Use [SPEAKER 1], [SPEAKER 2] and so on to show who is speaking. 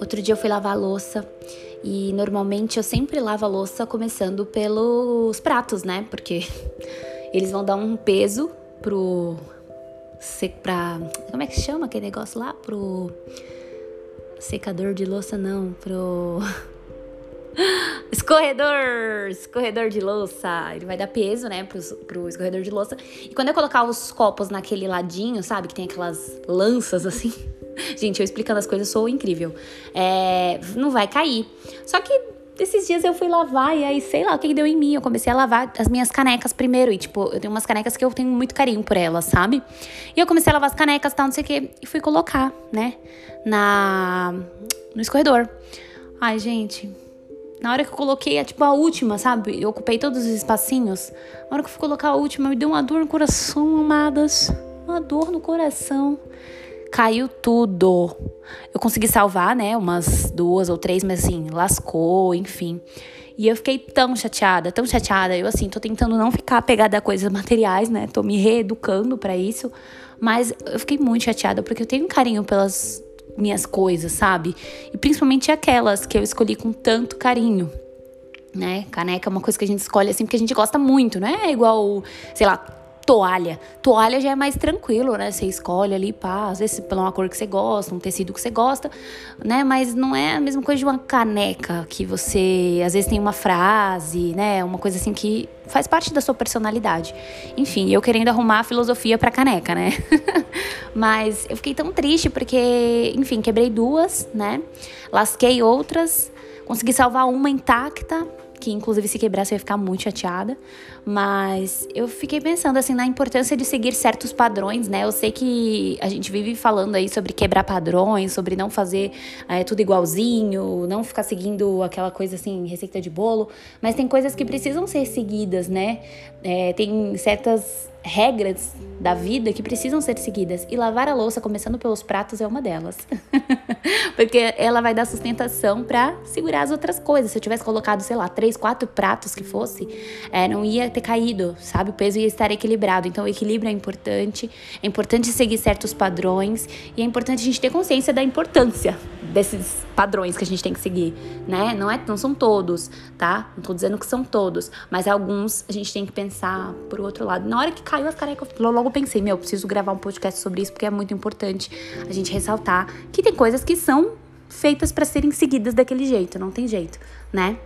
[SPEAKER 1] Outro dia eu fui lavar a louça e normalmente eu sempre lavo a louça começando pelos pratos, né? Porque eles vão dar um peso pro. Pra, como é que chama aquele negócio lá? Pro. Secador de louça, não. Pro. Escorredor! Escorredor de louça. Ele vai dar peso, né, pro, pro escorredor de louça. E quando eu colocar os copos naquele ladinho, sabe? Que tem aquelas lanças assim. Gente, eu explicando as coisas sou incrível. É, não vai cair. Só que esses dias eu fui lavar e aí, sei lá, o que deu em mim. Eu comecei a lavar as minhas canecas primeiro. E, tipo, eu tenho umas canecas que eu tenho muito carinho por elas, sabe? E eu comecei a lavar as canecas tal, não sei o quê. E fui colocar, né? Na. No escorredor. Ai, gente. Na hora que eu coloquei, é tipo a última, sabe? Eu ocupei todos os espacinhos. Na hora que eu fui colocar a última, me deu uma dor no coração, amadas. Uma dor no coração caiu tudo. Eu consegui salvar, né, umas duas ou três, mas assim, lascou, enfim. E eu fiquei tão chateada, tão chateada. Eu, assim, tô tentando não ficar apegada a coisas materiais, né? Tô me reeducando para isso. Mas eu fiquei muito chateada porque eu tenho um carinho pelas minhas coisas, sabe? E principalmente aquelas que eu escolhi com tanto carinho. Né? Caneca é uma coisa que a gente escolhe assim porque a gente gosta muito, não é igual, sei lá, toalha. Toalha já é mais tranquilo, né? Você escolhe ali, pá, às vezes pela uma cor que você gosta, um tecido que você gosta, né? Mas não é a mesma coisa de uma caneca que você às vezes tem uma frase, né? Uma coisa assim que faz parte da sua personalidade. Enfim, eu querendo arrumar a filosofia pra caneca, né? Mas eu fiquei tão triste porque, enfim, quebrei duas, né? Lasquei outras, consegui salvar uma intacta, que inclusive se quebrasse eu ia ficar muito chateada. Mas eu fiquei pensando assim na importância de seguir certos padrões, né? Eu sei que a gente vive falando aí sobre quebrar padrões, sobre não fazer é, tudo igualzinho, não ficar seguindo aquela coisa assim, receita de bolo, mas tem coisas que precisam ser seguidas, né? É, tem certas regras da vida que precisam ser seguidas. E lavar a louça, começando pelos pratos, é uma delas. Porque ela vai dar sustentação para segurar as outras coisas. Se eu tivesse colocado, sei lá, três, quatro pratos que fosse, é, não ia ter caído, sabe? O peso ia estar equilibrado. Então, o equilíbrio é importante. É importante seguir certos padrões. E é importante a gente ter consciência da importância desses padrões que a gente tem que seguir, né? Não, é, não são todos, tá? Não tô dizendo que são todos, mas alguns a gente tem que pensar por outro lado. Na hora que caiu as carecas, eu logo pensei, meu, preciso gravar um podcast sobre isso porque é muito importante a gente ressaltar que tem coisas que são feitas para serem seguidas daquele jeito, não tem jeito, né?